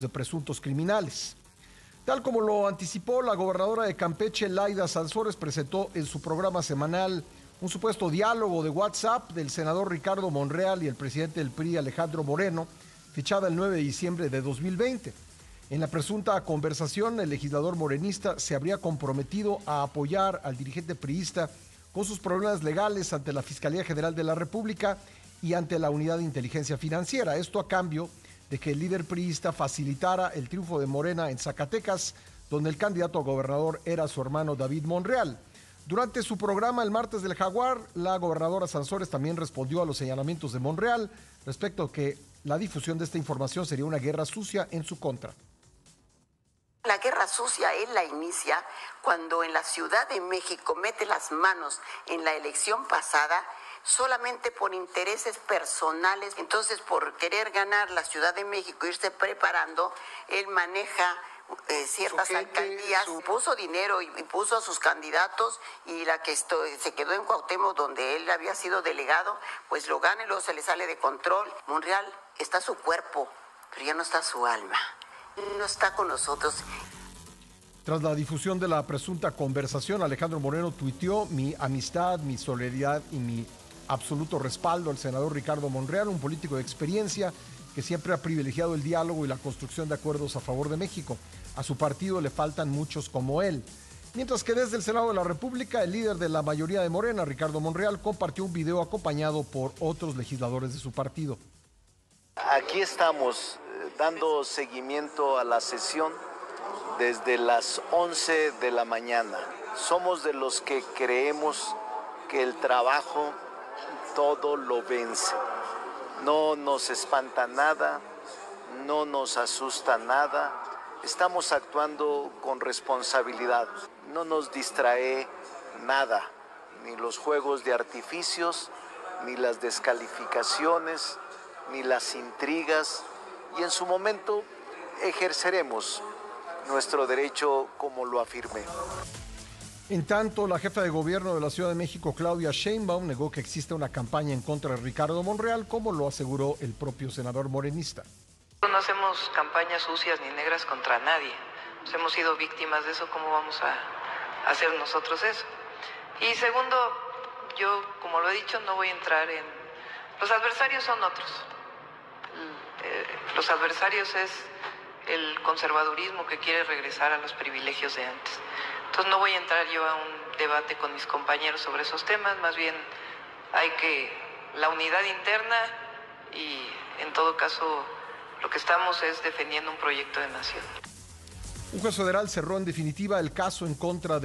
de presuntos criminales. Tal como lo anticipó la gobernadora de Campeche, Laida Sansores, presentó en su programa semanal un supuesto diálogo de WhatsApp del senador Ricardo Monreal y el presidente del PRI, Alejandro Moreno, fichada el 9 de diciembre de 2020. En la presunta conversación, el legislador morenista se habría comprometido a apoyar al dirigente priista con sus problemas legales ante la Fiscalía General de la República y ante la Unidad de Inteligencia Financiera. Esto a cambio de que el líder priista facilitara el triunfo de Morena en Zacatecas, donde el candidato a gobernador era su hermano David Monreal. Durante su programa el martes del Jaguar, la gobernadora Sansores también respondió a los señalamientos de Monreal respecto a que la difusión de esta información sería una guerra sucia en su contra. La guerra sucia él la inicia cuando en la Ciudad de México mete las manos en la elección pasada solamente por intereses personales. Entonces, por querer ganar la Ciudad de México, irse preparando, él maneja eh, ciertas alcaldías, puso dinero y, puso a sus candidatos y la que se quedó en Cuauhtémoc donde él había sido delegado, pues lo gana y luego se le sale de control. Monreal está su cuerpo, pero ya no está su alma. No está con nosotros. Tras la difusión de la presunta conversación, Alejandro Moreno tuiteó mi amistad, mi solidaridad y mi absoluto respaldo al senador Ricardo Monreal, un político de experiencia que siempre ha privilegiado el diálogo y la construcción de acuerdos a favor de México. A su partido le faltan muchos como él. Mientras que desde el Senado de la República, el líder de la mayoría de Morena, Ricardo Monreal, compartió un video acompañado por otros legisladores de su partido. Aquí estamos eh, dando seguimiento a la sesión desde las 11 de la mañana. Somos de los que creemos que el trabajo todo lo vence. No nos espanta nada, no nos asusta nada. Estamos actuando con responsabilidad. No nos distrae nada, ni los juegos de artificios, ni las descalificaciones, ni las intrigas. Y en su momento ejerceremos nuestro derecho como lo afirmé. En tanto, la jefa de gobierno de la Ciudad de México, Claudia Sheinbaum, negó que existe una campaña en contra de Ricardo Monreal, como lo aseguró el propio senador morenista. No hacemos campañas sucias ni negras contra nadie. Hemos sido víctimas de eso, ¿cómo vamos a hacer nosotros eso? Y segundo, yo, como lo he dicho, no voy a entrar en... Los adversarios son otros. Eh, los adversarios es el conservadurismo que quiere regresar a los privilegios de antes. Entonces no voy a entrar yo a un debate con mis compañeros sobre esos temas, más bien hay que la unidad interna y en todo caso lo que estamos es defendiendo un proyecto de nación. Un juez federal cerró en definitiva el caso en contra de